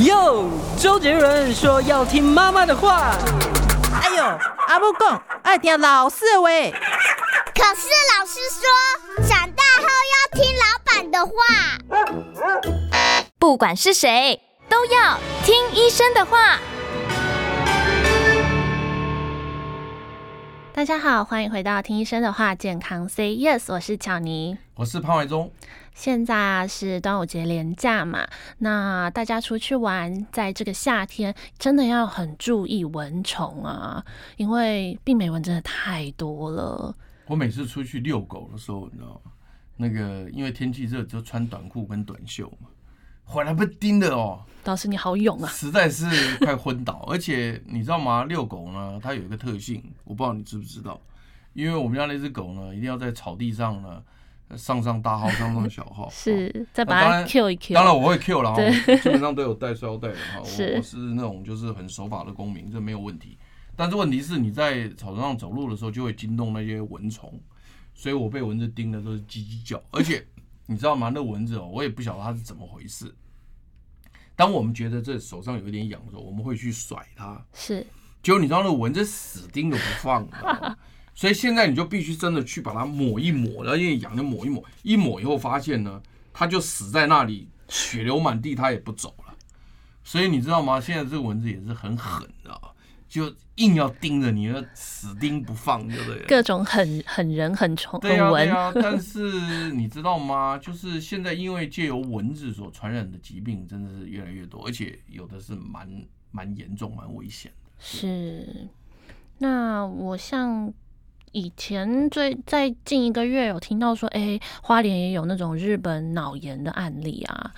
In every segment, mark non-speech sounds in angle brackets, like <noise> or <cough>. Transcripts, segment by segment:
哟，周杰伦说要听妈妈的话。哎呦，阿母讲爱听老师的话。可是老师说，长大后要听老板的话。不管是谁，都要听医生的话。大家好，欢迎回到听医生的话，健康 Say Yes，我是巧妮，我是潘怀忠。现在啊是端午节连假嘛，那大家出去玩，在这个夏天真的要很注意蚊虫啊，因为病美蚊真的太多了。我每次出去遛狗的时候，你知道吗？那个因为天气热，就穿短裤跟短袖嘛，回来被叮的哦。老师你好勇啊，实在是快昏倒。<laughs> 而且你知道吗？遛狗呢，它有一个特性，我不知道你知不知道，因为我们家那只狗呢，一定要在草地上呢。上上大号，上上小号，<laughs> 是再把它 Q 一 Q。当然我会 Q 了，基本上都有带塑料袋的哈。我我是那种就是很守法的公民，这没有问题。但是问题是你在草丛上走路的时候，就会惊动那些蚊虫，所以我被蚊子叮的都是叽叽叫。而且 <laughs> 你知道吗？那蚊子哦，我也不晓得它是怎么回事。当我们觉得这手上有一点痒的时候，我们会去甩它，是。结果你知道那蚊子死盯着不放。<laughs> 所以现在你就必须真的去把它抹一抹，然后因为痒就抹一抹，一抹以后发现呢，它就死在那里，血流满地，它也不走了。所以你知道吗？现在这个蚊子也是很狠的，就硬要盯着你，死盯不放，对不对？各种狠狠人很虫，对啊，对啊。<laughs> 但是你知道吗？就是现在因为借由蚊子所传染的疾病真的是越来越多，而且有的是蛮蛮严重、蛮危险的。是。那我像。以前最在近一个月有听到说，哎、欸，花莲也有那种日本脑炎的案例啊。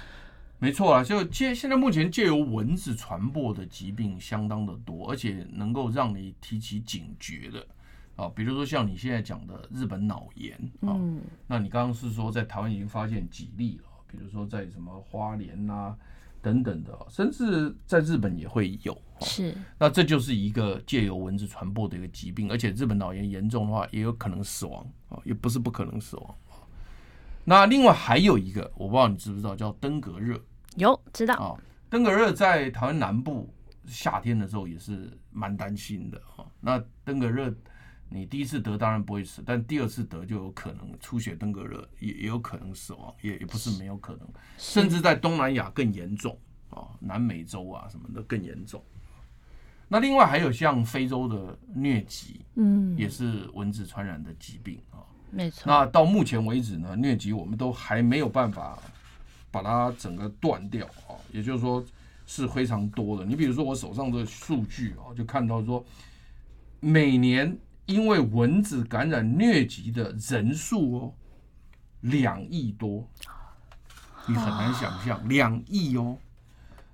没错啊，就借现在目前借由蚊子传播的疾病相当的多，而且能够让你提起警觉的啊，比如说像你现在讲的日本脑炎啊，嗯、那你刚刚是说在台湾已经发现几例了，比如说在什么花莲啊。等等的，甚至在日本也会有。是，那这就是一个借由蚊子传播的一个疾病，而且日本脑炎严重的话，也有可能死亡啊，也不是不可能死亡。那另外还有一个，我不知道你知不知道，叫登革热。有知道啊，登革热在台湾南部夏天的时候也是蛮担心的啊。那登革热。你第一次得当然不会死，但第二次得就有可能出血登革热，也也有可能死亡，也也不是没有可能，甚至在东南亚更严重啊，南美洲啊什么的更严重。那另外还有像非洲的疟疾，嗯，也是蚊子传染的疾病啊，没错。那到目前为止呢，疟疾我们都还没有办法把它整个断掉啊，也就是说是非常多的。你比如说我手上的数据啊，就看到说每年。因为蚊子感染疟疾的人数哦，两亿多，你很难想象两亿哦。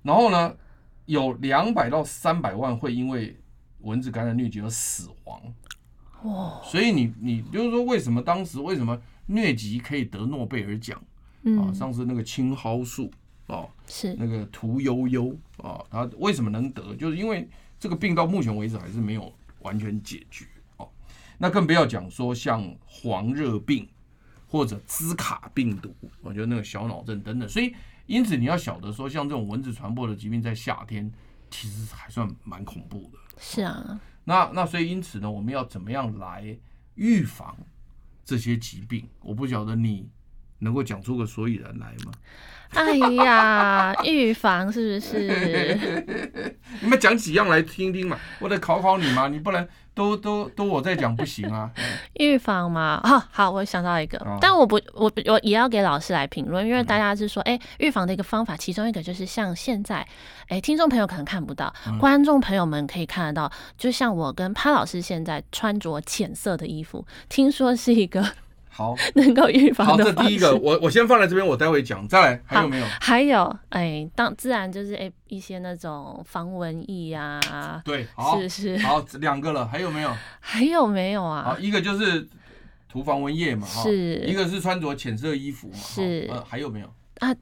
然后呢，有两百到三百万会因为蚊子感染疟疾而死亡。哇！所以你你就是说，为什么当时为什么疟疾可以得诺贝尔奖？啊，上次那个青蒿素啊，是那个屠呦呦啊，他为什么能得？就是因为这个病到目前为止还是没有完全解决。那更不要讲说像黄热病或者兹卡病毒，我觉得那个小脑症等等，所以因此你要晓得说，像这种蚊子传播的疾病，在夏天其实还算蛮恐怖的。是啊，那那所以因此呢，我们要怎么样来预防这些疾病？我不晓得你能够讲出个所以然来吗？哎呀，预防是不是？<laughs> 你们讲几样来听听嘛，我得考考你嘛，你不能。都都都我在讲不行啊！预防嘛，好、哦，好，我想到一个，哦、但我不，我我也要给老师来评论，因为大家是说，哎、欸，预防的一个方法，其中一个就是像现在，哎、欸，听众朋友可能看不到，嗯、观众朋友们可以看得到，就像我跟潘老师现在穿着浅色的衣服，听说是一个。好，<laughs> 能够预防。好，这第一个，我我先放在这边，我待会讲。再来，还有没有？还有，哎，当自然就是哎一些那种防蚊液呀。对，好，是是。好，两个了，还有没有？还有没有啊？好，一个就是涂防蚊液嘛，是。一个是穿着浅色衣服嘛，是。呃，还有没有？啊，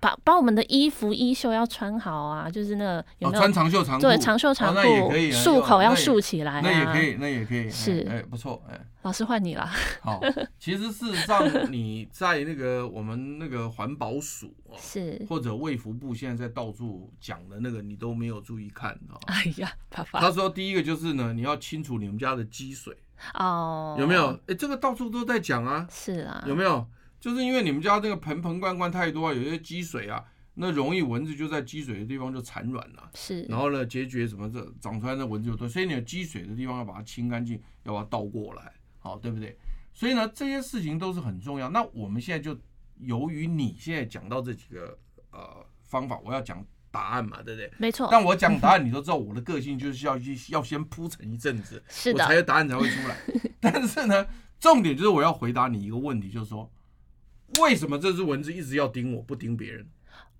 把把我们的衣服衣袖要穿好啊，就是那个有没有、哦、穿长袖长裤？对，长袖长裤，那也可以，束口要束起来、那也可以，那也可以，是，哎，不错，哎，老师换你了。<laughs> 好，其实事实上你在那个我们那个环保署啊，<laughs> 是或者卫福部现在在到处讲的那个，你都没有注意看啊。哎呀，爸爸，他说第一个就是呢，你要清除你们家的积水。哦，有没有？哎，这个到处都在讲啊。是啊。有没有？就是因为你们家这个盆盆罐罐太多啊，有些积水啊，那容易蚊子就在积水的地方就产卵了。是。然后呢，结节什么这长出来的蚊子就多，所以你有积水的地方要把它清干净，要把它倒过来，好，对不对？所以呢，这些事情都是很重要。那我们现在就由于你现在讲到这几个呃方法，我要讲。答案嘛，对不对？没错。但我讲 <laughs> 答案，你都知道我的个性就是要去要先铺陈一阵子，是的，我才有答案才会出来。<laughs> 但是呢，重点就是我要回答你一个问题，就是说，为什么这只蚊子一直要叮我，不叮别人？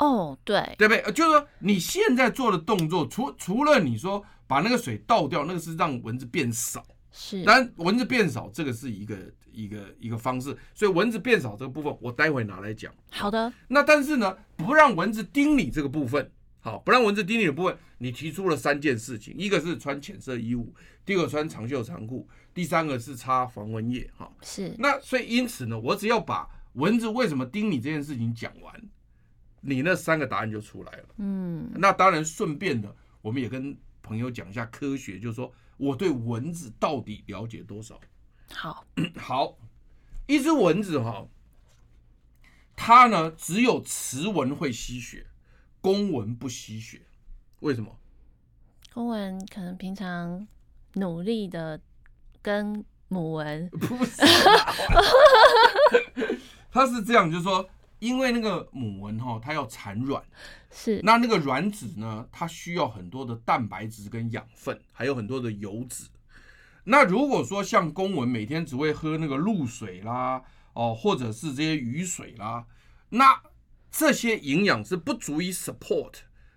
哦，对，对不对？就是说你现在做的动作，除除了你说把那个水倒掉，那个是让蚊子变少，是。但蚊子变少，这个是一个一个一个方式。所以蚊子变少这个部分，我待会拿来讲。好的。那但是呢，不让蚊子叮你这个部分。好，不让蚊子叮你的部分，你提出了三件事情，一个是穿浅色衣物，第二个穿长袖长裤，第三个是擦防蚊液。哈，是。那所以因此呢，我只要把蚊子为什么叮你这件事情讲完，你那三个答案就出来了。嗯，那当然顺便的，我们也跟朋友讲一下科学，就是说我对蚊子到底了解多少。好，<clears throat> 好，一只蚊子哈，它呢只有雌蚊会吸血。公蚊不吸血，为什么？公蚊可能平常努力的跟母蚊 <laughs> 不是，<laughs> <laughs> 它是这样，就是说，因为那个母蚊哈，它要产卵，是。那那个卵子呢，它需要很多的蛋白质跟养分，还有很多的油脂。那如果说像公蚊每天只会喝那个露水啦，哦，或者是这些雨水啦，那这些营养是不足以 support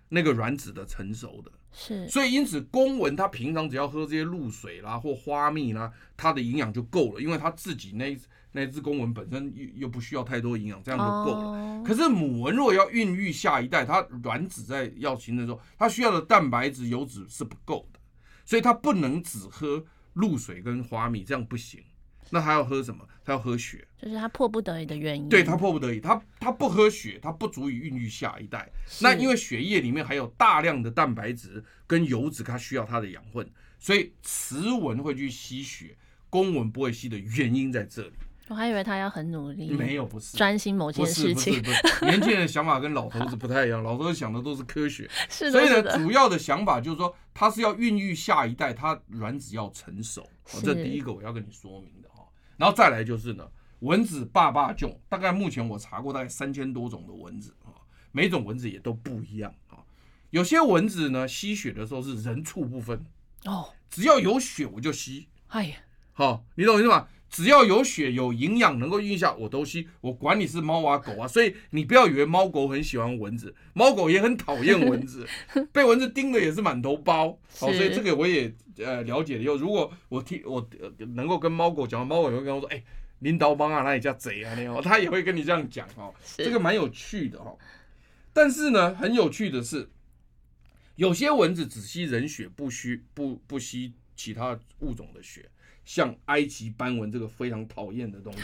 那个卵子的成熟的，是，所以因此公蚊它平常只要喝这些露水啦或花蜜啦，它的营养就够了，因为它自己那那只公蚊本身又又不需要太多营养，这样就够了。Oh. 可是母蚊如果要孕育下一代，它卵子在要形成的时候，它需要的蛋白质、油脂是不够的，所以它不能只喝露水跟花蜜，这样不行。那他要喝什么？它要喝血，就是它迫不得已的原因。对，它迫不得已，它它不喝血，它不足以孕育下一代。那因为血液里面还有大量的蛋白质跟油脂，它需要它的养分，所以雌蚊会去吸血，公蚊不会吸的原因在这里。我还以为他要很努力，没有，不是专心某件事情。不是，不是，不是，年轻人的想法跟老头子不太一样，老头子想的都是科学。<laughs> 是的，所以呢，主要的想法就是说，他是要孕育下一代，他卵子要成熟。哦，这第一个我要跟你说明的哈。然后再来就是呢，蚊子爸爸种，大概目前我查过大概三千多种的蚊子啊，每种蚊子也都不一样啊。有些蚊子呢，吸血的时候是人畜不分哦，只要有血我就吸。哎呀，好，你懂我意思吗？只要有血有营养能够运下我都吸，我管你是猫啊狗啊。所以你不要以为猫狗很喜欢蚊子，猫狗也很讨厌蚊子，<laughs> 被蚊子叮的也是满头包。好，所以这个我也。呃，了解了以后，如果我听我能够跟猫狗讲，猫狗也会跟我说：“哎、欸，领导帮啊，那里叫贼啊？”那样，他也会跟你这样讲哦。这个蛮有趣的哦。但是呢，很有趣的是，有些蚊子只吸人血，不吸不不吸其他物种的血，像埃及斑纹这个非常讨厌的东西。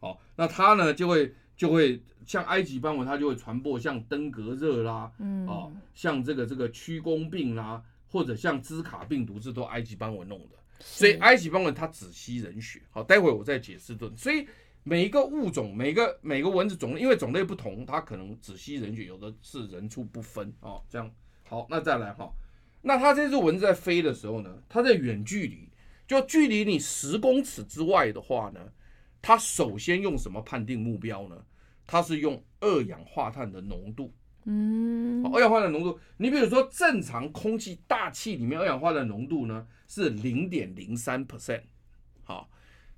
哦，那它呢就会就会像埃及斑纹，它就会传播像登革热啦，嗯，哦，像这个这个曲弓病啦。或者像兹卡病毒，这都埃及斑纹弄的，所以埃及斑纹它只吸人血。好，待会我再解释这。所以每一个物种，每个每个蚊子种类，因为种类不同，它可能只吸人血，有的是人畜不分哦。这样好，那再来哈，那它这只蚊子在飞的时候呢，它在远距离，就距离你十公尺之外的话呢，它首先用什么判定目标呢？它是用二氧化碳的浓度。嗯，二氧化碳浓度，你比如说正常空气大气里面二氧化碳浓度呢是零点零三 percent，好，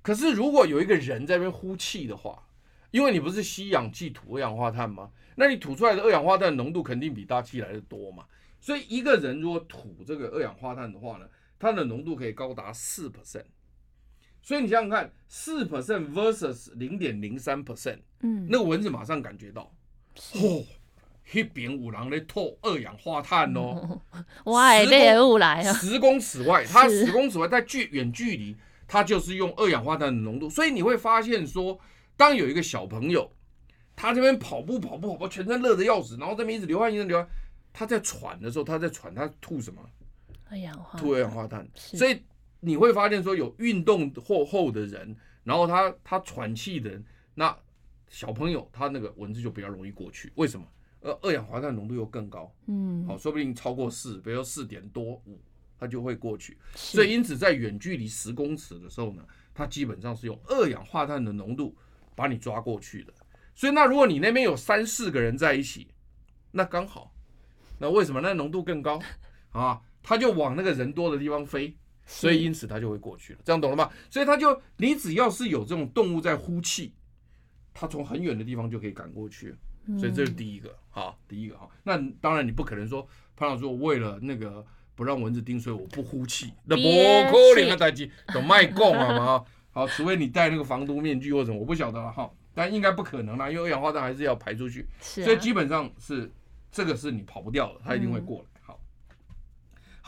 可是如果有一个人在那边呼气的话，因为你不是吸氧气吐二氧化碳吗？那你吐出来的二氧化碳浓度肯定比大气来的多嘛，所以一个人如果吐这个二氧化碳的话呢，它的浓度可以高达四 percent，所以你想想看，四 percent versus 零点零三 percent，嗯，那个蚊子马上感觉到，嚯。那边五郎在透二氧化碳哦，<laughs> 哇，这也来啊，十公尺外，它十公尺外在距远距离，它就是用二氧化碳的浓度，所以你会发现说，当有一个小朋友，他这边跑步跑步跑步，全身热的要死，然后这边一直流汗一直流汗，他在喘的时候，他在喘，他吐什么？二氧化吐二氧化碳，所以你会发现说，有运动后后的人，然后他他喘气的人，那小朋友他那个蚊子就比较容易过去，为什么？呃，二氧化碳浓度又更高，嗯，好，说不定超过四，比如说四点多五，它就会过去。所以因此在远距离十公尺的时候呢，它基本上是用二氧化碳的浓度把你抓过去的。所以那如果你那边有三四个人在一起，那刚好，那为什么那浓度更高啊？它就往那个人多的地方飞，所以因此它就会过去了。这样懂了吗？所以它就你只要是有这种动物在呼气，它从很远的地方就可以赶过去。所以这是第一个，好，第一个哈。那当然你不可能说潘老师，我为了那个不让蚊子叮，所以我不呼气，那不可能的代际，都卖供了嘛。<laughs> 好，除非你戴那个防毒面具或者什么，我不晓得了哈。但应该不可能啦，因为二氧化碳还是要排出去，所以基本上是这个是你跑不掉的，它一定会过来。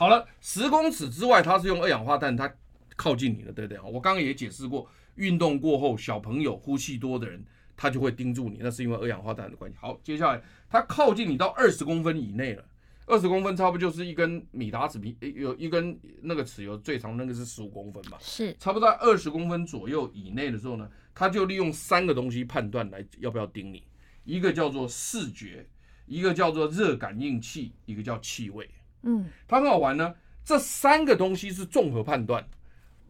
好，好了，十公尺之外，它是用二氧化碳，它靠近你了，对不对？我刚刚也解释过，运动过后，小朋友呼吸多的人。他就会盯住你，那是因为二氧化碳的关系。好，接下来它靠近你到二十公分以内了，二十公分差不多就是一根米达尺，比有一根那个尺有最长那个是十五公分吧？是，差不多在二十公分左右以内的时候呢，它就利用三个东西判断来要不要盯你，一个叫做视觉，一个叫做热感应器，一个叫气味。嗯，它很好玩呢，这三个东西是综合判断。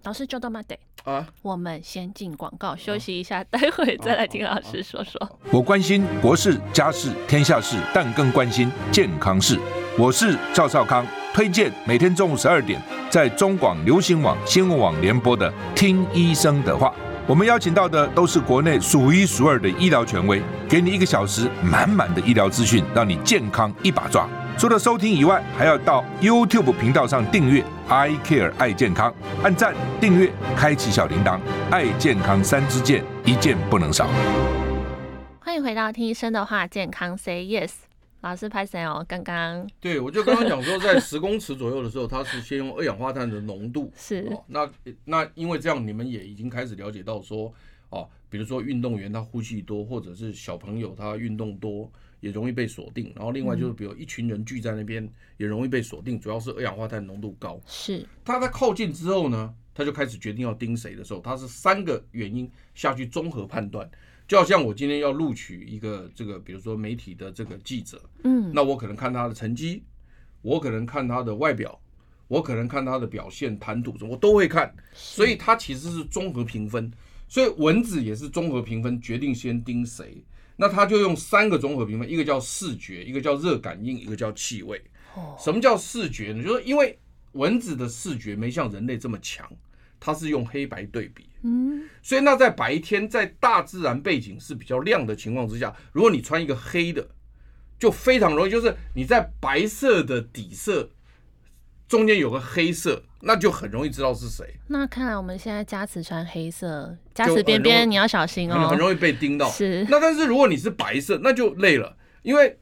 老师就这么得啊！我们先进广告休息一下，待会再来听老师说说。我关心国事、家事、天下事，但更关心健康事。我是赵少康，推荐每天中午十二点在中广流行网新闻网联播的《听医生的话》。我们邀请到的都是国内数一数二的医疗权威，给你一个小时满满的医疗资讯，让你健康一把抓。除了收听以外，还要到 YouTube 频道上订阅 I Care 爱健康，按赞、订阅、开启小铃铛，爱健康三支箭，一件不能少。欢迎回到听医生的话，健康 Say Yes，老师拍谁哦？刚刚对，我就刚刚讲说，在十公尺左右的时候，它是先用二氧化碳的浓度 <laughs> 是、哦、那那因为这样，你们也已经开始了解到说哦，比如说运动员他呼吸多，或者是小朋友他运动多。也容易被锁定，然后另外就是，比如一群人聚在那边，也容易被锁定，主要是二氧化碳浓度高。是，他在靠近之后呢，他就开始决定要盯谁的时候，他是三个原因下去综合判断。就好像我今天要录取一个这个，比如说媒体的这个记者，嗯，那我可能看他的成绩，我可能看他的外表，我可能看他的表现、谈吐什么，我都会看。所以他其实是综合评分，所以蚊子也是综合评分，决定先盯谁。那他就用三个综合评分，一个叫视觉，一个叫热感应，一个叫气味。什么叫视觉呢？就是因为蚊子的视觉没像人类这么强，它是用黑白对比。嗯，所以那在白天在大自然背景是比较亮的情况之下，如果你穿一个黑的，就非常容易，就是你在白色的底色中间有个黑色。那就很容易知道是谁。那看来我们现在加持穿黑色，加持边边你要小心哦，很，很容易被盯到。是。那但是如果你是白色，那就累了，因为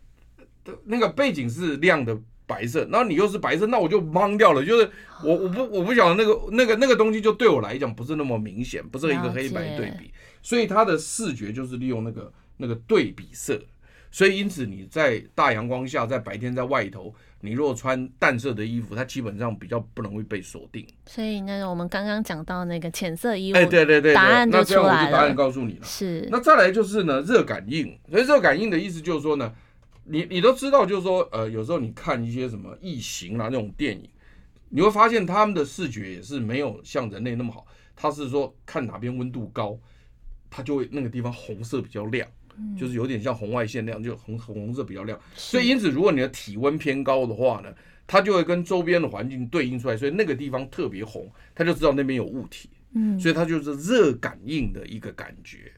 那个背景是亮的白色，然后你又是白色，那我就懵掉了。就是我我不我不晓得那个那个那个东西，就对我来讲不是那么明显，不是一个黑白对比，所以它的视觉就是利用那个那个对比色。所以因此你在大阳光下，在白天在外头。你如果穿淡色的衣服，它基本上比较不容易被锁定。所以那个我们刚刚讲到那个浅色衣服，哎，对对对，答案就出来了。那这样我就答案告诉你了。是。那再来就是呢，热感应。所以热感应的意思就是说呢，你你都知道，就是说，呃，有时候你看一些什么异形啊那种电影，你会发现他们的视觉也是没有像人类那么好。他是说看哪边温度高，它就会那个地方红色比较亮。就是有点像红外线那样，就红红色比较亮，所以因此如果你的体温偏高的话呢，它就会跟周边的环境对应出来，所以那个地方特别红，它就知道那边有物体，嗯，所以它就是热感应的一个感觉。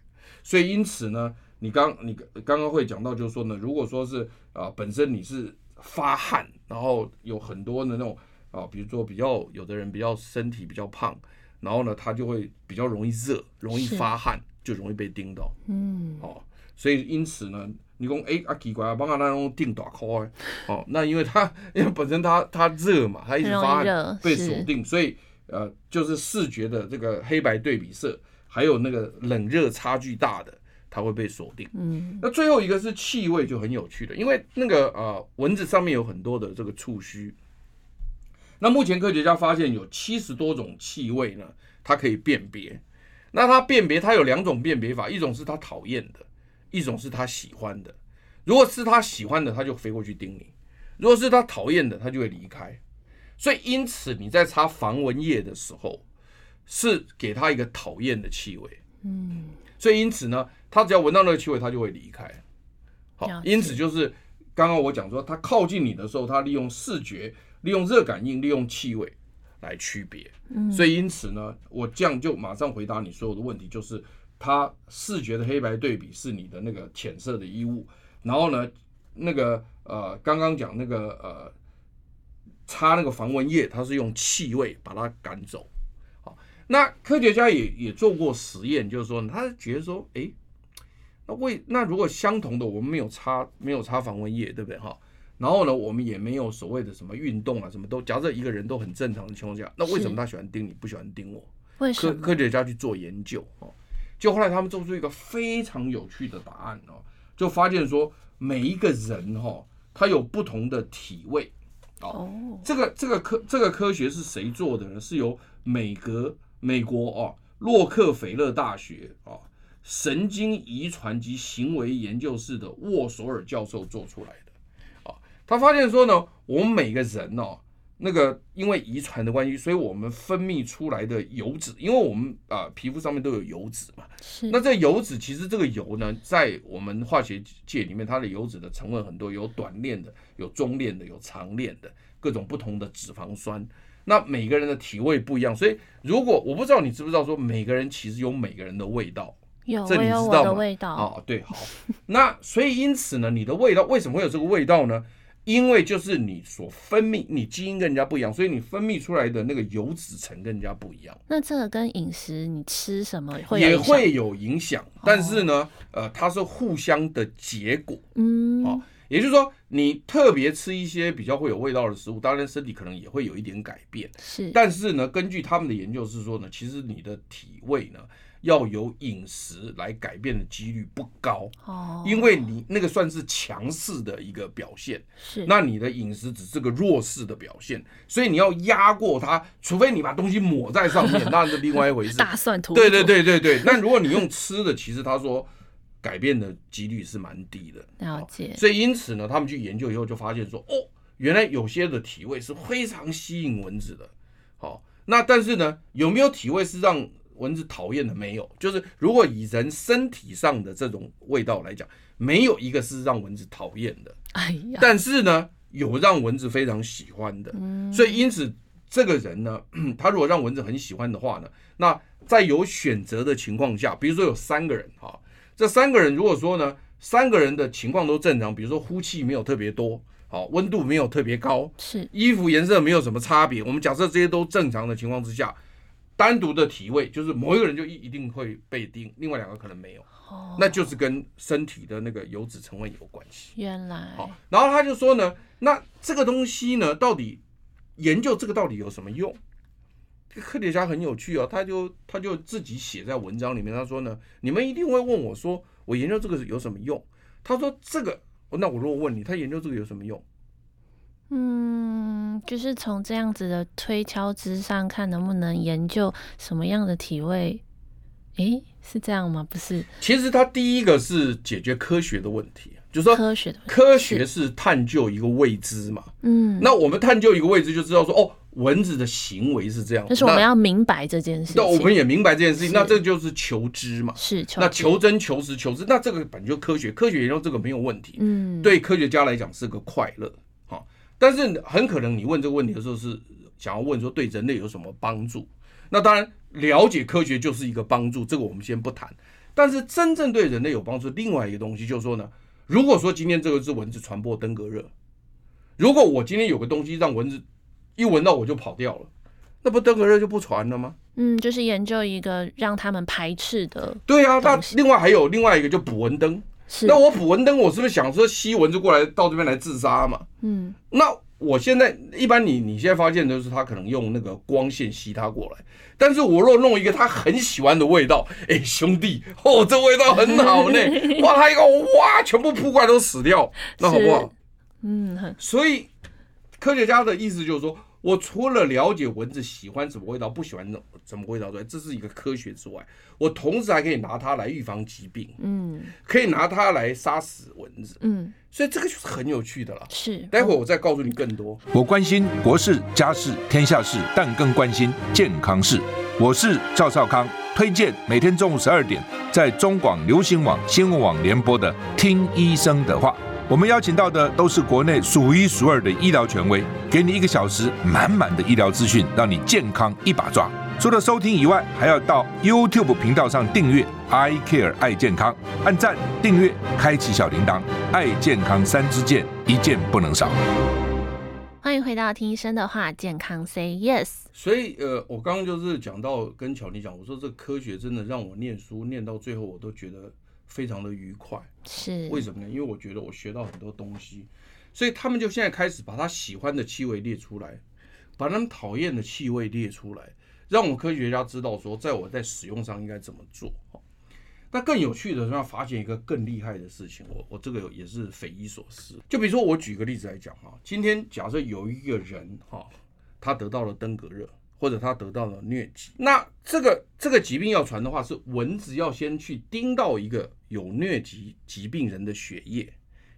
所以因此呢，你刚你刚刚会讲到，就是说呢，如果说是啊本身你是发汗，然后有很多的那种啊，比如说比较有的人比较身体比较胖，然后呢他就会比较容易热，容易发汗，就容易被叮到，嗯，哦。所以，因此呢，你讲哎啊奇怪啊，帮他那种定大块哦，那因为它 <laughs> 因为本身它它热嘛，它一直发汗被锁定，所以呃就是视觉的这个黑白对比色，还有那个冷热差距大的，它会被锁定。嗯，那最后一个是气味就很有趣的，因为那个呃蚊子上面有很多的这个触须，那目前科学家发现有七十多种气味呢，它可以辨别。那它辨别它有两种辨别法，一种是它讨厌的。一种是他喜欢的，如果是他喜欢的，他就飞过去盯你；如果是他讨厌的，他就会离开。所以，因此你在擦防蚊液的时候，是给他一个讨厌的气味。嗯，所以因此呢，他只要闻到那个气味，他就会离开。好，因此就是刚刚我讲说，他靠近你的时候，他利用视觉、利用热感应、利用气味来区别。嗯，所以因此呢，我这样就马上回答你所有的问题，就是。它视觉的黑白对比是你的那个浅色的衣物，然后呢，那个呃，刚刚讲那个呃，擦那个防蚊液，它是用气味把它赶走。好，那科学家也也做过实验，就是说，他觉得说，哎，那为那如果相同的，我们没有擦没有擦防蚊液，对不对哈？然后呢，我们也没有所谓的什么运动啊，什么都，假设一个人都很正常的情况下，那为什么他喜欢叮你，不喜欢叮我？科科学家去做研究哦。就后来他们做出一个非常有趣的答案哦，就发现说每一个人哈，他有不同的体位哦。这个这个科这个科学是谁做的呢？是由美格美国哦洛克菲勒大学啊神经遗传及行为研究室的沃索尔教授做出来的啊。他发现说呢，我们每个人哦。那个因为遗传的关系，所以我们分泌出来的油脂，因为我们啊、呃、皮肤上面都有油脂嘛。是。那这油脂其实这个油呢，在我们化学界里面，它的油脂的成分很多，有短链的，有中链的，有长链的，各种不同的脂肪酸。那每个人的体味不一样，所以如果我不知道你知不知道说每个人其实有每个人的味道。有，这你知道吗？我有我的味道。哦，对，好。那所以因此呢，你的味道为什么会有这个味道呢？因为就是你所分泌，你基因跟人家不一样，所以你分泌出来的那个油脂层跟人家不一样。那这个跟饮食，你吃什么会也会有影响，但是呢，呃，它是互相的结果。嗯，好，也就是说，你特别吃一些比较会有味道的食物，当然身体可能也会有一点改变。是，但是呢，根据他们的研究是说呢，其实你的体味呢。要有饮食来改变的几率不高哦，因为你那个算是强势的一个表现，是，那你的饮食只是个弱势的表现，所以你要压过它，除非你把东西抹在上面，<laughs> 那是另外一回事。大蒜涂，对对对对对。那如果你用吃的，其实他说改变的几率是蛮低的。了解。所以因此呢，他们去研究以后就发现说，哦，原来有些的体味是非常吸引蚊子的。好，那但是呢，有没有体味是让蚊子讨厌的没有，就是如果以人身体上的这种味道来讲，没有一个是让蚊子讨厌的。哎呀，但是呢，有让蚊子非常喜欢的。嗯，所以因此这个人呢，<clears throat> 他如果让蚊子很喜欢的话呢，那在有选择的情况下，比如说有三个人哈，这三个人如果说呢，三个人的情况都正常，比如说呼气没有特别多，好，温度没有特别高，是衣服颜色没有什么差别，我们假设这些都正常的情况之下。单独的体位就是某一个人就一一定会被叮，另外两个可能没有，那就是跟身体的那个油脂成分有关系。原来，好，然后他就说呢，那这个东西呢，到底研究这个到底有什么用？这个科学家很有趣哦，他就他就自己写在文章里面，他说呢，你们一定会问我说，我研究这个有什么用？他说这个，那我如果问你，他研究这个有什么用？嗯，就是从这样子的推敲之上看，能不能研究什么样的体位？诶，是这样吗？不是，其实它第一个是解决科学的问题，就是说科学的科学是探究一个未知嘛。嗯，那我们探究一个未知，就知道说，哦，蚊子的行为是这样。就是我们要明白这件事情。那我们也明白这件事情，那这就是求知嘛。是，求那求真、求实、求知，那这个本就科学，科学研究这个没有问题。嗯，对科学家来讲是个快乐。但是很可能你问这个问题的时候是想要问说，对人类有什么帮助？那当然了解科学就是一个帮助，这个我们先不谈。但是真正对人类有帮助另外一个东西就是说呢，如果说今天这个是蚊子传播登革热，如果我今天有个东西让蚊子一闻到我就跑掉了，那不登革热就不传了吗？嗯，就是研究一个让他们排斥的。对啊，那另外还有另外一个就捕蚊灯。那我捕蚊灯，我是不是想说吸蚊子过来到这边来自杀嘛？嗯，那我现在一般你你现在发现的是他可能用那个光线吸他过来，但是我若弄一个他很喜欢的味道，哎、欸，兄弟，哦，这味道很好呢，<laughs> 哇，他一个哇，全部扑过来都死掉，那好不好？嗯，所以科学家的意思就是说。我除了了解蚊子喜欢什么味道，不喜欢什么味道之外，这是一个科学之外，我同时还可以拿它来预防疾病，嗯，可以拿它来杀死蚊子，嗯，所以这个就是很有趣的了。是，待会儿我再告诉你更多。我关心国事、家事、天下事，但更关心健康事。我是赵少康，推荐每天中午十二点在中广流行网、新闻网联播的《听医生的话》。我们邀请到的都是国内数一数二的医疗权威，给你一个小时满满的医疗资讯，让你健康一把抓。除了收听以外，还要到 YouTube 频道上订阅 I Care 爱健康，按赞、订阅、开启小铃铛，爱健康三支箭，一件不能少。欢迎回到听医生的话，健康 Say Yes。所以，呃，我刚刚就是讲到跟巧妮讲，我说这科学真的让我念书念到最后，我都觉得。非常的愉快，是为什么呢？因为我觉得我学到很多东西，所以他们就现在开始把他喜欢的气味列出来，把他们讨厌的气味列出来，让我们科学家知道说，在我在使用上应该怎么做。那更有趣的是要发现一个更厉害的事情，我我这个也是匪夷所思。就比如说，我举个例子来讲哈，今天假设有一个人哈，他得到了登革热。或者他得到了疟疾，那这个这个疾病要传的话，是蚊子要先去叮到一个有疟疾疾病人的血液，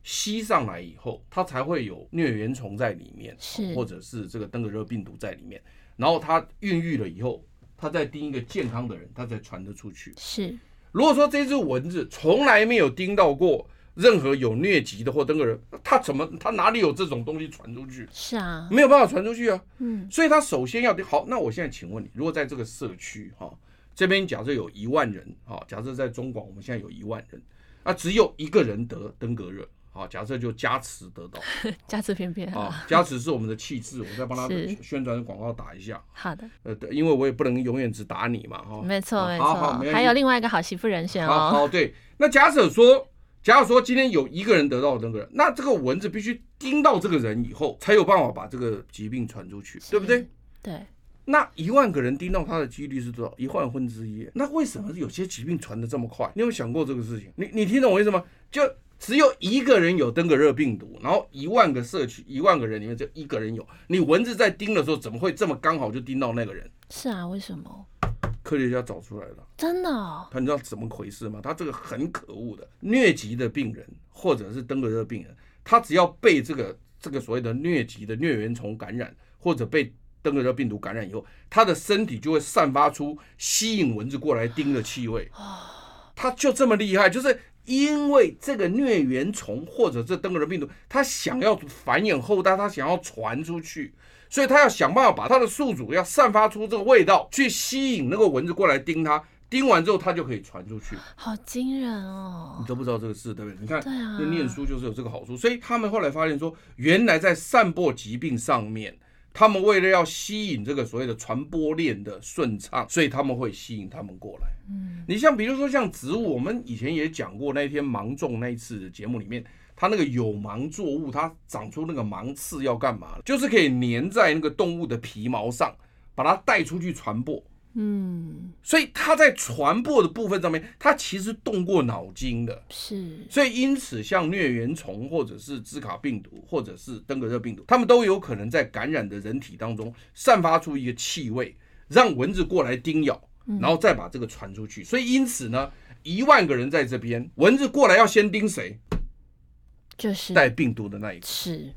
吸上来以后，它才会有疟原虫在里面，是或者是这个登革热病毒在里面，然后它孕育了以后，它再叮一个健康的人，它才传得出去。是，如果说这只蚊子从来没有叮到过。任何有疟疾的或登革热，他怎么他哪里有这种东西传出去？是啊，没有办法传出去啊。嗯，所以他首先要好。那我现在请问你，如果在这个社区哈，这边假设有一万人哈，假设在中广我们现在有一万人，啊，只有一个人得登革热，好，假设就加持得到，<laughs> 加持偏偏啊，加持是我们的气质，我再帮他宣传广告打一下。好的，呃，因为我也不能永远只打你嘛，哈，没错没错，还有另外一个好媳妇人选哦。好，对，那假设说。假如说今天有一个人得到登革热，那这个蚊子必须叮到这个人以后，才有办法把这个疾病传出去，对不对？对。那一万个人叮到他的几率是多少？一万分之一。那为什么有些疾病传的这么快？你有没有想过这个事情？你你听懂我意思吗？就只有一个人有登革热病毒，然后一万个社区，一万个人里面就一个人有。你蚊子在叮的时候，怎么会这么刚好就叮到那个人？是啊，为什么？科学家找出来了，真的哦？他你知道怎么回事吗？他这个很可恶的疟疾的病人，或者是登革热病人，他只要被这个这个所谓的疟疾的疟原虫感染，或者被登革热病毒感染以后，他的身体就会散发出吸引蚊子过来叮的气味。他就这么厉害，就是因为这个疟原虫或者这登革热病毒，他想要繁衍后代，他想要传出去。所以他要想办法把他的宿主要散发出这个味道，去吸引那个蚊子过来叮他，叮完之后他就可以传出去。好惊人哦！你都不知道这个事，对不对？你看，对啊，念书就是有这个好处。所以他们后来发现说，原来在散播疾病上面，他们为了要吸引这个所谓的传播链的顺畅，所以他们会吸引他们过来。嗯，你像比如说像植物，我们以前也讲过那天芒种那一次的节目里面。它那个有芒作物，它长出那个芒刺要干嘛？就是可以粘在那个动物的皮毛上，把它带出去传播。嗯，所以它在传播的部分上面，它其实动过脑筋的。是，所以因此像疟原虫或者是兹卡病毒或者是登革热病毒，它们都有可能在感染的人体当中散发出一个气味，让蚊子过来叮咬，然后再把这个传出去。所以因此呢，一万个人在这边，蚊子过来要先叮谁？就是带病毒的那一个，是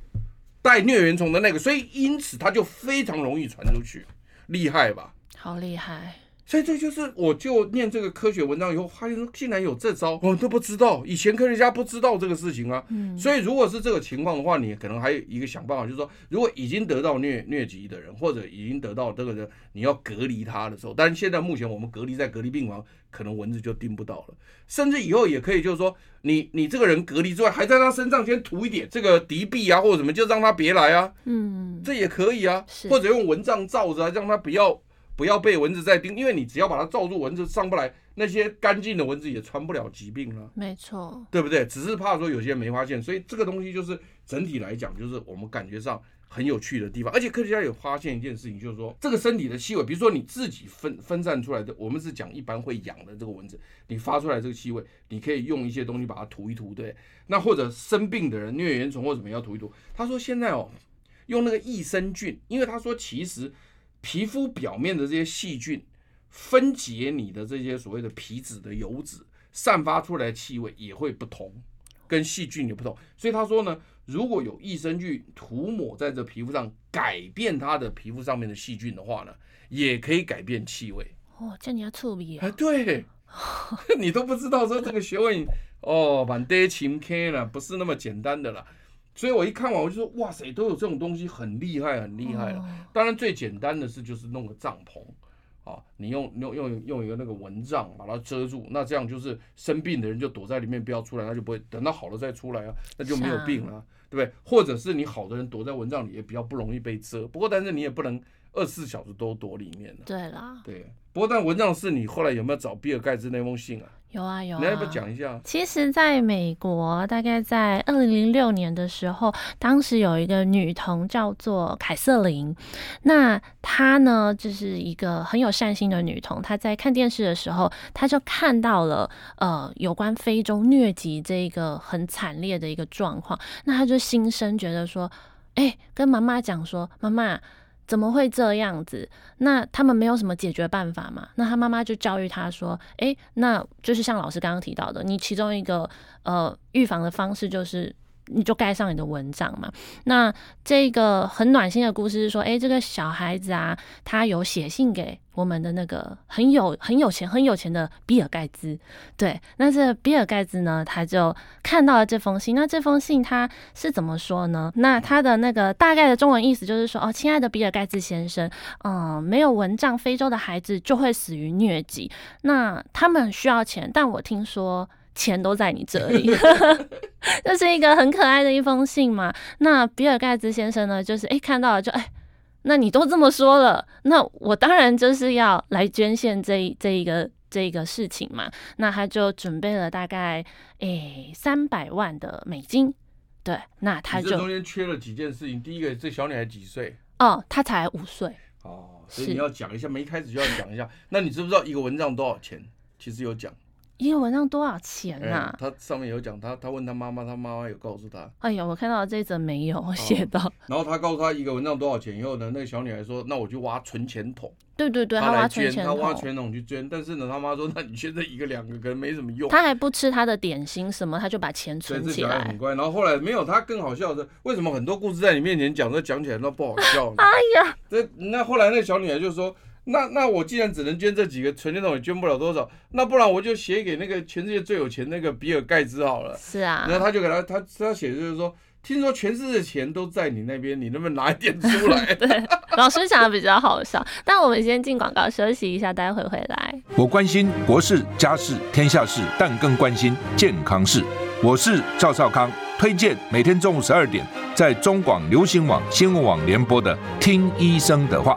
带疟原虫的那个，所以因此它就非常容易传出去，厉害吧？好厉害！所以这就是，我就念这个科学文章以后，发现说竟然有这招，我都不知道，以前科学家不知道这个事情啊。嗯，所以如果是这个情况的话，你可能还有一个想办法，就是说，如果已经得到疟疟疾的人，或者已经得到这个人，你要隔离他的时候，但是现在目前我们隔离在隔离病房，可能蚊子就叮不到了，甚至以后也可以，就是说，你你这个人隔离之外，还在他身上先涂一点这个敌避啊，或者什么，就让他别来啊。嗯，这也可以啊，或者用蚊帐罩着啊，让他不要。不要被蚊子再叮，因为你只要把它罩住，蚊子上不来，那些干净的蚊子也传不了疾病了。没错，对不对？只是怕说有些人没发现，所以这个东西就是整体来讲，就是我们感觉上很有趣的地方。而且科学家有发现一件事情，就是说这个身体的气味，比如说你自己分分散出来的，我们是讲一般会痒的这个蚊子，你发出来这个气味，你可以用一些东西把它涂一涂，对。那或者生病的人，疟原虫或什么要涂一涂。他说现在哦，用那个益生菌，因为他说其实。皮肤表面的这些细菌分解你的这些所谓的皮脂的油脂，散发出来的气味也会不同，跟细菌也不同。所以他说呢，如果有益生菌涂抹在这皮肤上，改变它的皮肤上面的细菌的话呢，也可以改变气味。哦，这你要处理啊？哎，对，你都不知道说这个学问哦，蛮得勤开了，<laughs> 不是那么简单的了。<laughs> <laughs> 所以我一看完，我就说哇塞，都有这种东西，很厉害，很厉害了。当然最简单的是就是弄个帐篷，啊，你用用用用一个那个蚊帐把它遮住，那这样就是生病的人就躲在里面不要出来，他就不会等到好了再出来啊，那就没有病了，对不对？或者是你好的人躲在蚊帐里也比较不容易被蛰，不过但是你也不能二十四小时都躲里面了。对啦，对。不过但蚊帐是你后来有没有找比尔盖茨那封信啊？有啊有啊，你要不要讲一下？其实，在美国，大概在二零零六年的时候，当时有一个女童叫做凯瑟琳，那她呢，就是一个很有善心的女童。她在看电视的时候，她就看到了呃有关非洲疟疾这一个很惨烈的一个状况，那她就心生觉得说，哎、欸，跟妈妈讲说，妈妈。怎么会这样子？那他们没有什么解决办法嘛？那他妈妈就教育他说：“诶，那就是像老师刚刚提到的，你其中一个呃预防的方式就是。”你就盖上你的蚊帐嘛。那这个很暖心的故事是说，哎，这个小孩子啊，他有写信给我们的那个很有很有钱很有钱的比尔盖茨。对，那这比尔盖茨呢，他就看到了这封信。那这封信他是怎么说呢？那他的那个大概的中文意思就是说，哦，亲爱的比尔盖茨先生，嗯，没有蚊帐，非洲的孩子就会死于疟疾。那他们需要钱，但我听说。钱都在你这里，<laughs> 这是一个很可爱的一封信嘛。那比尔盖茨先生呢，就是诶、欸，看到了就诶、欸，那你都这么说了，那我当然就是要来捐献这一这一个这一个事情嘛。那他就准备了大概诶三百万的美金，对，那他就中间缺了几件事情。第一个，这小女孩几岁？哦，她才五岁。哦，所以你要讲一下，没一开始就要讲一下。那你知不知道一个蚊帐多少钱？其实有讲。一个蚊帐多少钱呐、啊？他上面有讲，他他问他妈妈，他妈妈有告诉他。哎呀，我看到这一则没有写到。然后他告诉他一个蚊帐多少钱以后呢，那个小女孩说：“那我去挖存钱筒。”对对对，他来捐，他，他挖存钱筒去捐。但是呢，他妈说：“那你捐这一个两个可能没什么用。”他还不吃他的点心什么，他就把钱存起来。很乖。然后后来没有，他更好笑的是，为什么很多故事在你面前讲，这讲起来都不好笑呢？<laughs> 哎呀，这那后来那个小女孩就说。那那我既然只能捐这几个存钱筒，也捐不了多少，那不然我就写给那个全世界最有钱那个比尔盖茨好了。是啊，然后他就给他他他写的就是说，听说全世界的钱都在你那边，你能不能拿一点出来？<laughs> 对，老师讲的比较好笑。但我们先进广告休息一下，待会回来。我关心国事家事天下事，但更关心健康事。我是赵少康，推荐每天中午十二点在中广流行网新闻网联播的《听医生的话》。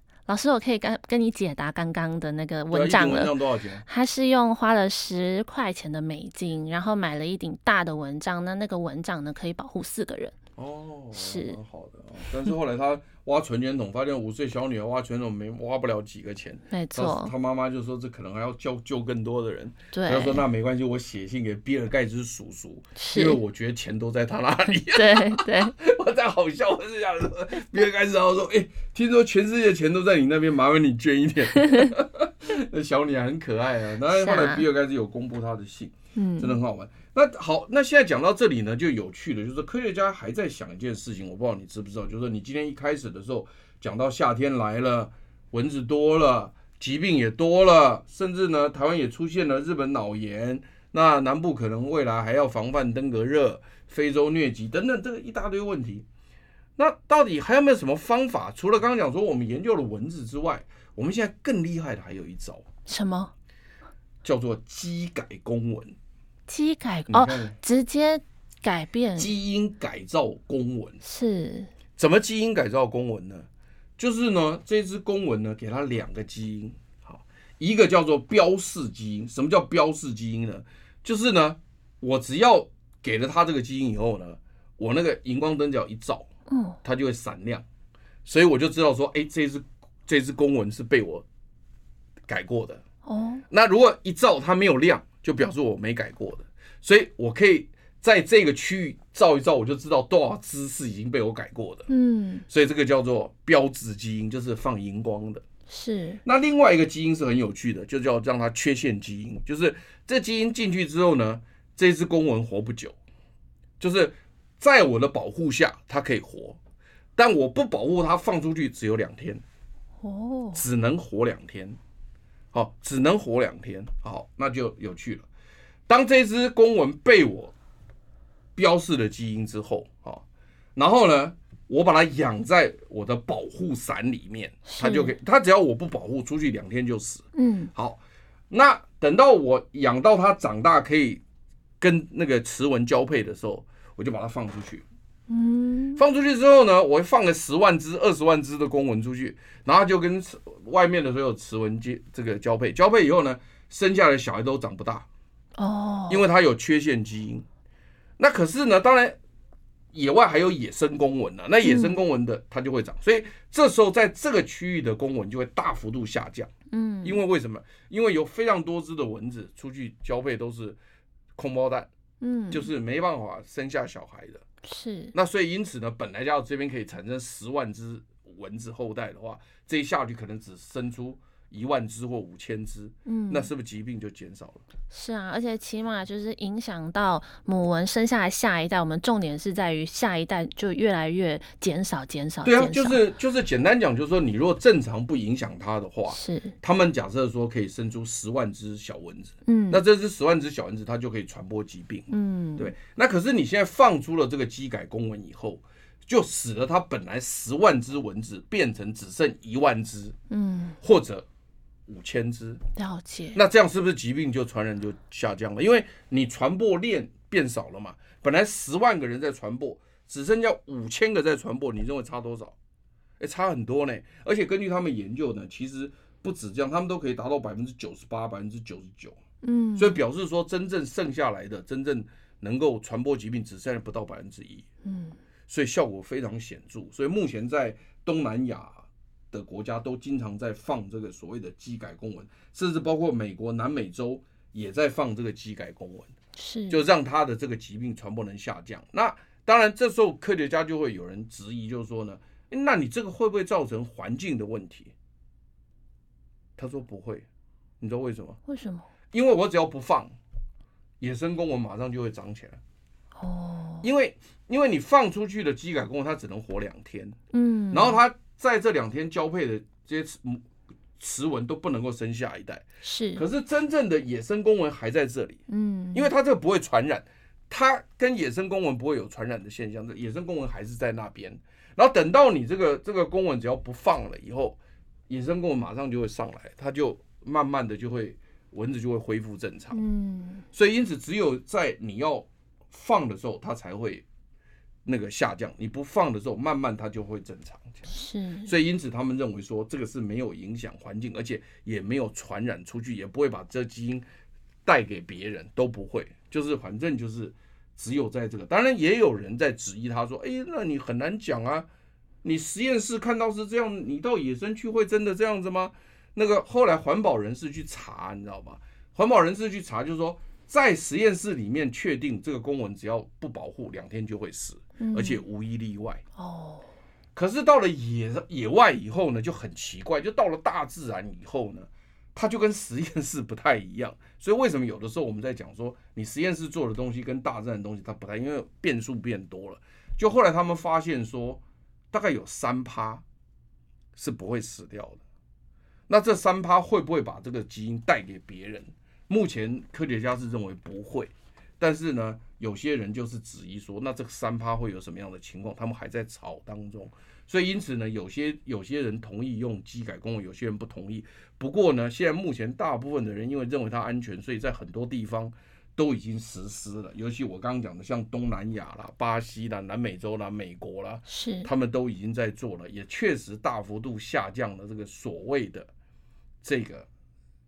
老师，我可以跟跟你解答刚刚的那个蚊帐了。多少钱？他是用花了十块钱的美金，然后买了一顶大的蚊帐。那那个蚊帐呢，可以保护四个人。哦，是好的。但是后来他。挖存钱筒，发现五岁小女孩挖存钱筒没挖不了几个钱，没错。他妈妈就说这可能还要救救更多的人。对，他说那没关系，我写信给比尔盖茨叔叔，因为我觉得钱都在他那里。对 <laughs> 对，<laughs> 我在好笑，我是想说，比尔盖茨然后说，哎、欸，听说全世界钱都在你那边，麻烦你捐一点。<laughs> 那小女孩很可爱啊。然后后来比尔盖茨有公布他的信，嗯，真的很好玩。那好，那现在讲到这里呢，就有趣的，就是科学家还在想一件事情，我不知道你知不知道，就是说你今天一开始的时候讲到夏天来了，蚊子多了，疾病也多了，甚至呢，台湾也出现了日本脑炎，那南部可能未来还要防范登革热、非洲疟疾等等，这个一大堆问题。那到底还有没有什么方法？除了刚刚讲说我们研究了蚊子之外，我们现在更厉害的还有一招，什么？叫做基改公文。基改哦，直接改变基因改造公文是？怎么基因改造公文呢？就是呢，这只公文呢，给它两个基因，好，一个叫做标示基因。什么叫标示基因呢？就是呢，我只要给了它这个基因以后呢，我那个荧光灯只要一照，嗯，它就会闪亮，所以我就知道说，哎，这只这只公文是被我改过的。哦，那如果一照它没有亮，就表示我没改过的，所以我可以在这个区域照一照，我就知道多少只是已经被我改过的。嗯，所以这个叫做标志基因，就是放荧光的。是。那另外一个基因是很有趣的，就叫让它缺陷基因，就是这基因进去之后呢，这只公文活不久，就是在我的保护下它可以活，但我不保护它放出去只有两天。哦，只能活两天。好，只能活两天。好，那就有趣了。当这只公文被我标示了基因之后，好，然后呢，我把它养在我的保护伞里面，它就可以。它只要我不保护，出去两天就死。嗯，好。那等到我养到它长大，可以跟那个雌蚊交配的时候，我就把它放出去。嗯，放出去之后呢，我会放个十万只、二十万只的公蚊出去，然后就跟外面的所有雌蚊接这个交配，交配以后呢，生下来的小孩都长不大哦，因为它有缺陷基因。那可是呢，当然野外还有野生公蚊呢，那野生公蚊的它就会长，所以这时候在这个区域的公蚊就会大幅度下降。嗯，因为为什么？因为有非常多只的蚊子出去交配都是空包蛋，嗯，就是没办法生下小孩的。是，那所以因此呢，本来要这边可以产生十万只蚊子后代的话，这一下去可能只生出一万只或五千只，嗯，那是不是疾病就减少了？是啊，而且起码就是影响到母蚊生下来下一代，我们重点是在于下一代就越来越减少减少。对啊，就是就是简单讲，就是说你如果正常不影响它的话，是他们假设说可以生出十万只小蚊子，嗯，那这只十万只小蚊子它就可以传播疾病，嗯，对。那可是你现在放出了这个机改公文以后，就使得它本来十万只蚊子变成只剩一万只，嗯，或者。五千只，了解。那这样是不是疾病就传染就下降了？因为你传播链变少了嘛。本来十万个人在传播，只剩下五千个在传播，你认为差多少？哎，差很多呢。而且根据他们研究呢，其实不止这样，他们都可以达到百分之九十八、百分之九十九。嗯，所以表示说，真正剩下来的、真正能够传播疾病，只剩下不到百分之一。嗯，所以效果非常显著。所以目前在东南亚。的国家都经常在放这个所谓的基改公文，甚至包括美国、南美洲也在放这个基改公文，是就让他的这个疾病传播能下降。那当然，这时候科学家就会有人质疑，就是说呢，那你这个会不会造成环境的问题？他说不会，你知道为什么？为什么？因为我只要不放，野生公文马上就会长起来。哦，因为因为你放出去的基改公文，它只能活两天，嗯，然后它。在这两天交配的这些雌雌蚊都不能够生下一代，是。可是真正的野生公蚊还在这里，嗯，因为它这个不会传染，它跟野生公蚊不会有传染的现象，这野生公蚊还是在那边。然后等到你这个这个公蚊只要不放了以后，野生公蚊马上就会上来，它就慢慢的就会蚊子就会恢复正常，嗯。所以因此只有在你要放的时候，它才会。那个下降，你不放的时候，慢慢它就会正常。是，所以因此他们认为说，这个是没有影响环境，而且也没有传染出去，也不会把这基因带给别人，都不会。就是反正就是只有在这个，当然也有人在质疑他说，哎，那你很难讲啊，你实验室看到是这样，你到野生去会真的这样子吗？那个后来环保人士去查，你知道吧？环保人士去查，就是说在实验室里面确定这个公文只要不保护，两天就会死。而且无一例外哦，可是到了野野外以后呢，就很奇怪，就到了大自然以后呢，它就跟实验室不太一样。所以为什么有的时候我们在讲说，你实验室做的东西跟大自然的东西它不太，因为变数变多了。就后来他们发现说，大概有三趴是不会死掉的。那这三趴会不会把这个基因带给别人？目前科学家是认为不会，但是呢，有些人就是质疑说，那这个三趴会有什么样的情况？他们还在吵当中。所以因此呢，有些有些人同意用机改公文，有些人不同意。不过呢，现在目前大部分的人因为认为它安全，所以在很多地方都已经实施了。尤其我刚刚讲的，像东南亚啦、巴西啦、南美洲啦、美国啦，是他们都已经在做了，也确实大幅度下降了这个所谓的这个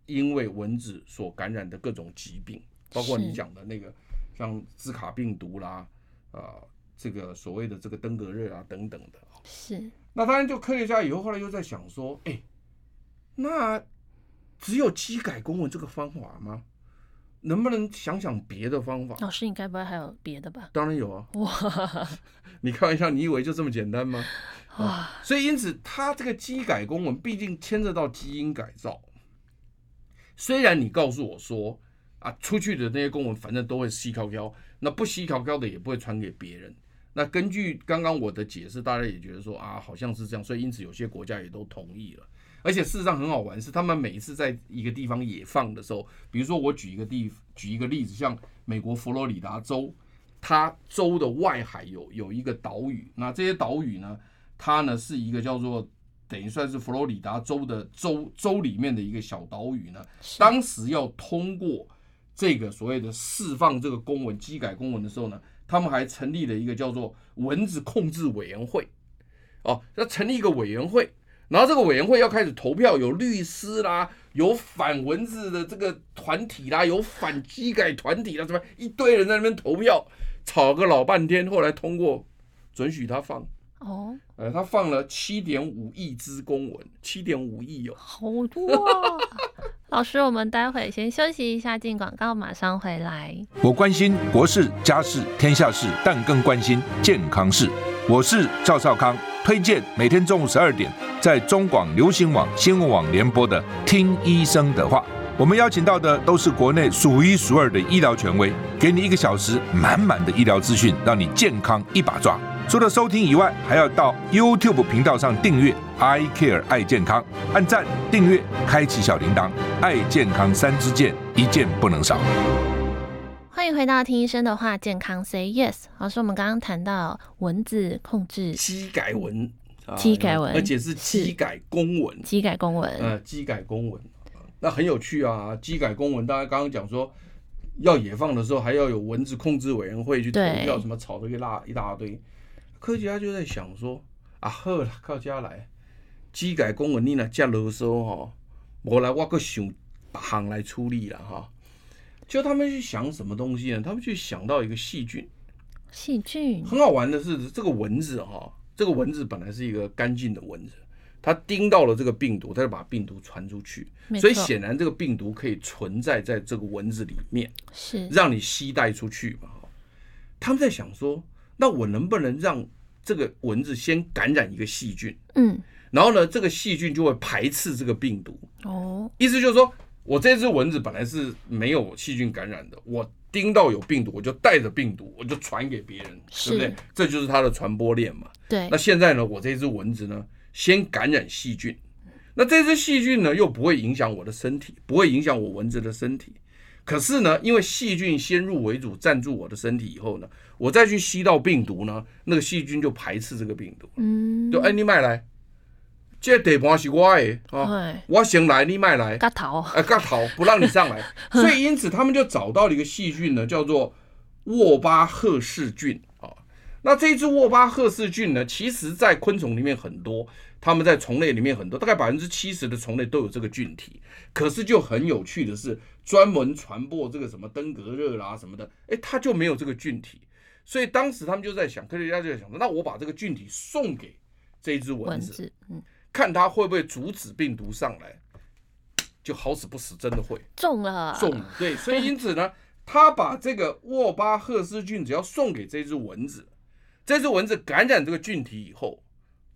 因为蚊子所感染的各种疾病，包括你讲的那个像兹卡病毒啦，啊、呃，这个所谓的这个登革热啊等等的。是，那当然，就科学家以后后来又在想说，哎，那只有基改公文这个方法吗？能不能想想别的方法？老师，你该不会还有别的吧？当然有啊！哇，<laughs> 你开玩笑，你以为就这么简单吗？哇、啊！所以因此，它这个基改公文毕竟牵涉到基因改造。虽然你告诉我说啊，出去的那些公文反正都会吸靠胶，那不吸靠胶的也不会传给别人。那根据刚刚我的解释，大家也觉得说啊，好像是这样，所以因此有些国家也都同意了。而且事实上很好玩，是他们每一次在一个地方野放的时候，比如说我举一个地举一个例子，像美国佛罗里达州，它州的外海有有一个岛屿，那这些岛屿呢，它呢是一个叫做等于算是佛罗里达州的州州里面的一个小岛屿呢，当时要通过这个所谓的释放这个公文机改公文的时候呢。他们还成立了一个叫做蚊子控制委员会，哦，要成立一个委员会，然后这个委员会要开始投票，有律师啦，有反蚊子的这个团体啦，有反机改团体啦，什么一堆人在那边投票，吵个老半天，后来通过，准许他放。哦，呃，他放了七点五亿支公文，七点五亿哦，好多啊。老师，我们待会先休息一下，进广告，马上回来。我关心国事、家事、天下事，但更关心健康事。我是赵少康，推荐每天中午十二点在中广流行网、新闻网联播的《听医生的话》。我们邀请到的都是国内数一数二的医疗权威，给你一个小时满满的医疗资讯，让你健康一把抓。除了收听以外，还要到 YouTube 频道上订阅 I Care 爱健康，按赞、订阅、开启小铃铛，爱健康三支箭，一件不能少。欢迎回到听医生的话，健康 Say Yes。老师，我们刚刚谈到文字控制机改文，基改文，而且是机改公文，机改公文，呃，机改公文，那很有趣啊。机改公文，大家刚刚讲说要野放的时候，还要有蚊子控制委员会去投票，什么吵的一大一大堆。科学家就在想说啊，好了，靠家来，机改公文你那加啰嗦哈，我来我阁想别行来处理了哈。就他们去想什么东西呢？他们去想到一个细菌，细菌很好玩的是，这个蚊子哈，这个蚊子本来是一个干净的蚊子，它叮到了这个病毒，它就把病毒传出去，所以显然这个病毒可以存在在这个蚊子里面，是让你吸带出去嘛。他们在想说。那我能不能让这个蚊子先感染一个细菌？嗯，然后呢，这个细菌就会排斥这个病毒。哦，意思就是说，我这只蚊子本来是没有细菌感染的，我叮到有病毒，我就带着病毒，我就传给别人，对不对？这就是它的传播链嘛。对。那现在呢，我这只蚊子呢，先感染细菌，那这只细菌呢，又不会影响我的身体，不会影响我蚊子的身体。可是呢，因为细菌先入为主，占住我的身体以后呢，我再去吸到病毒呢，那个细菌就排斥这个病毒。嗯，就哎，你卖来，这地盘是我的啊，我先来，你卖来，割头，哎，割头，不让你上来。<laughs> 所以因此他们就找到了一个细菌呢，叫做沃巴赫氏菌啊。那这只沃巴赫氏菌呢，其实在昆虫里面很多。它们在虫类里面很多，大概百分之七十的虫类都有这个菌体。可是就很有趣的是，专门传播这个什么登革热啦什么的，哎，它就没有这个菌体。所以当时他们就在想，科学家就在想，那我把这个菌体送给这只蚊子，嗯，看它会不会阻止病毒上来，就好死不死，真的会中了，中了。对，所以因此呢，他把这个沃巴赫氏菌只要送给这只蚊子，这只蚊子感染这个菌体以后。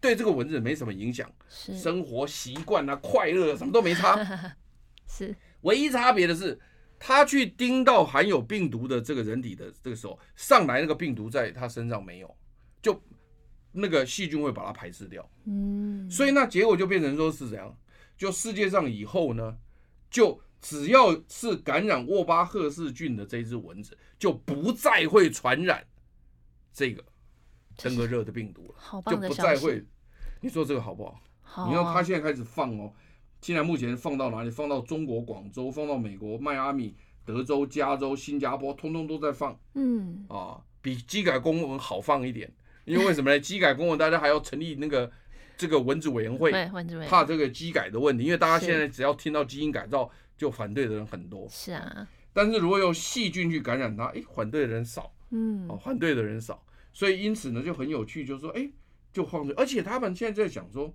对这个蚊子没什么影响，生活习惯啊、快乐啊，什么都没差。<laughs> 是，唯一差别的是，它去叮到含有病毒的这个人体的这个时候，上来那个病毒在它身上没有，就那个细菌会把它排斥掉。嗯，所以那结果就变成说是怎样？就世界上以后呢，就只要是感染沃巴赫氏菌的这只蚊子，就不再会传染这个登革热的病毒了，就不再会。你说这个好不好？好啊。你看他现在开始放哦，现在目前放到哪里？放到中国广州，放到美国迈阿密、德州、加州、新加坡，通通都在放。嗯啊，比机改公文好放一点，因为为什么呢？机改公文大家还要成立那个这个文字委员会，怕这个基改的问题，因为大家现在只要听到基因改造。就反对的人很多，是啊，但是如果用细菌去感染它，哎，反对的人少，嗯，哦，反对的人少，所以因此呢就很有趣，就是说，哎，就放着，而且他们现在在想说，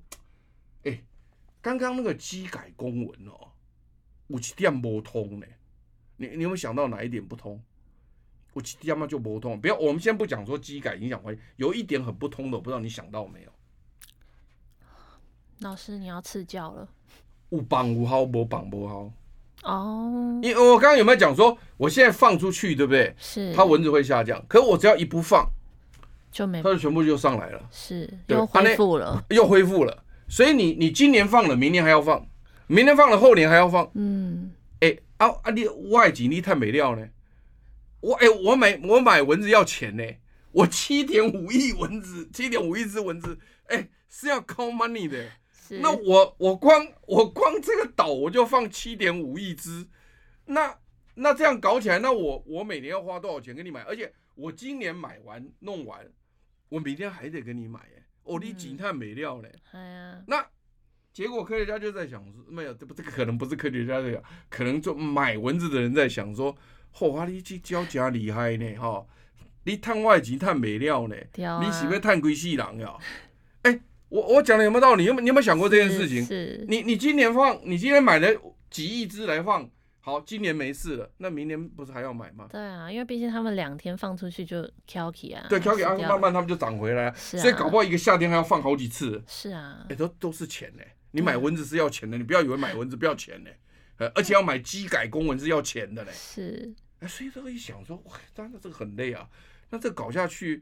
哎，刚刚那个机改公文哦，有一点不通呢，你你有没有想到哪一点不通？有一点嘛就不通，不要，我们先不讲说机改影响关系，有一点很不通的，我不知道你想到没有？老师，你要赐教了，有绑无好，无绑无好。哦，因为我刚刚有没有讲说，我现在放出去，对不对？是，它蚊子会下降。可是我只要一不放，就没，它就全部就上来了。是，又恢复了，又恢复了。所以你你今年放了，明年还要放，明年放了，后年还要放。嗯，哎、欸，啊啊，你外景你太美料呢？我哎、欸，我买我买蚊子要钱呢，我七点五亿蚊子，七点五亿只蚊子，哎、欸，是要 call money 的。那我我光我光这个岛我就放七点五亿只，那那这样搞起来，那我我每年要花多少钱给你买？而且我今年买完弄完，我明天还得跟你买哎，哦，你警探没料嘞。那结果科学家就在想，没有，这不这个可能不是科学家在想，可能就买蚊子的人在想说，嚯、哦，你这交假厉害呢哈，你探外警探没料呢，你是不是探归西人呀？<laughs> 哎。我我讲的有没有道理？你有你有没有想过这件事情？是，你你今年放，你今年买了几亿只来放，好，今年没事了，那明年不是还要买吗？对啊，因为毕竟他们两天放出去就翘起啊，对，翘起啊，慢慢他们就长回来，是啊，所以搞不好一个夏天还要放好几次。是啊，哎、欸，都都是钱呢。你买蚊子是要钱的，你不要以为买蚊子不要钱呢，而且要买机改公蚊是要钱的嘞。是，哎，所以这个一想说，哇，真的这个很累啊，那这搞下去，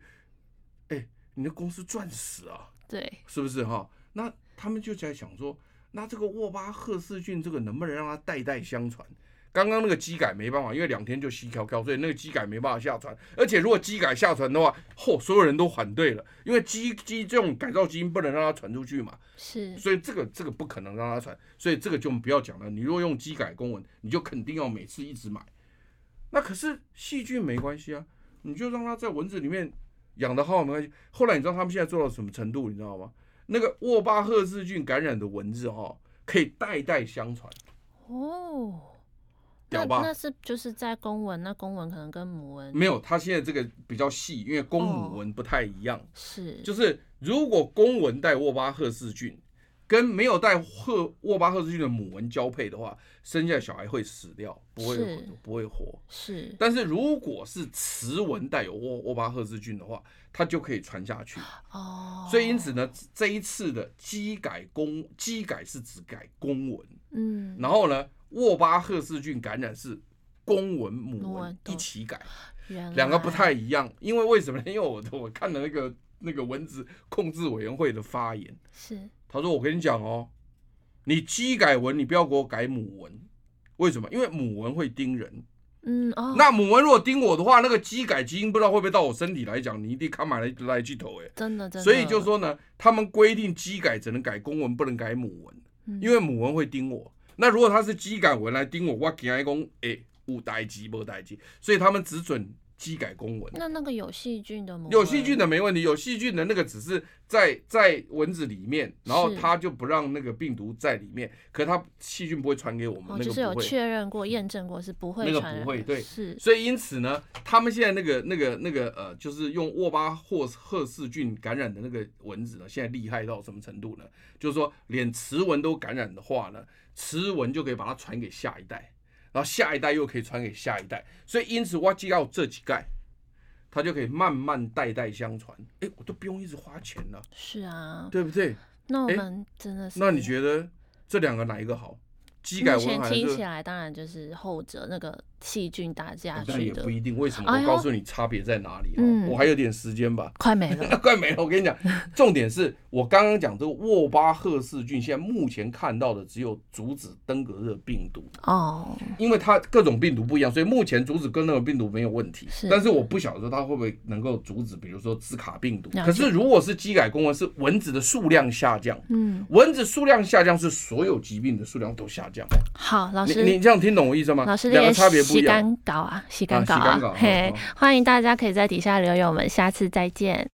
哎、欸，你的公司赚死啊。对，是不是哈？那他们就在想说，那这个沃巴赫氏菌这个能不能让它代代相传？刚刚那个机改没办法，因为两天就稀飘飘，所以那个机改没办法下传。而且如果机改下传的话，嚯，所有人都反对了，因为机机这种改造基因不能让它传出去嘛。是，所以这个这个不可能让它传，所以这个就不要讲了。你如果用机改公文，你就肯定要每次一直买。那可是细菌没关系啊，你就让它在蚊子里面。养的好没关系。后来你知道他们现在做到什么程度？你知道吗？那个沃巴赫氏菌感染的蚊子哈，可以代代相传。哦，那那是就是在公文，那公文可能跟母文没有。它现在这个比较细，因为公母文不太一样。是，就是如果公文带沃巴赫氏菌。跟没有带赫沃巴赫氏菌的母文交配的话，生下小孩会死掉，不会不会活。是，但是如果是雌文带有沃沃巴赫氏菌的话，它就可以传下去。哦，所以因此呢，这一次的基改公基改是只改公文，嗯，然后呢，沃巴赫氏菌感染是公文母文一起改，两个不太一样。因为为什么呢？因为我我看了那个那个蚊子控制委员会的发言是。他说：“我跟你讲哦，你基改文，你不要给我改母文，为什么？因为母文会叮人。嗯哦，那母蚊如果叮我的话，那个基改基因不知道会不会到我身体来讲，你一定看买来来去头哎，真的真的。所以就说呢，他们规定基改只能改公文，不能改母蚊，因为母蚊会叮我。那如果他是机改文来盯我，我惊讲哎，有代志无代机，所以他们只准。”基改公文，那那个有细菌的吗？有细菌的没问题，有细菌的那个只是在在蚊子里面，然后它就不让那个病毒在里面，可它细菌不会传给我们。哦，就是有确认过、验证过是不会传。那个不会，对，是。所以因此呢，他们现在那个那个那个呃，就是用沃巴霍赫氏菌感染的那个蚊子呢，现在厉害到什么程度呢？就是说，连雌蚊都感染的话呢，雌蚊就可以把它传给下一代。然后下一代又可以传给下一代，所以因此挖机要这几盖，它就可以慢慢代代相传。哎，我都不用一直花钱了。是啊，对不对？那我们真的是。那你觉得这两个哪一个好？机改文还是听起来当然就是后者那个细菌打架但去的也不一定。为什么？我告诉你差别在哪里哦。嗯我还有点时间吧。快没了。<laughs> 快没了！我跟你讲，<laughs> 重点是我刚刚讲这个沃巴赫氏菌，现在目前看到的只有阻止登革热病毒，哦，因为它各种病毒不一样，所以目前阻止登革热病毒没有问题。是但是我不晓得说它会不会能够阻止，比如说兹卡病毒。可是如果是基改公文，是蚊子的数量下降，嗯，蚊子数量下降是所有疾病的数量都下降。好，老你师。你这样听懂我意思吗？老师，两个差别不洗。干稿啊，洗干稿啊嘿欢迎大家可以在底下留言，我们下次再见。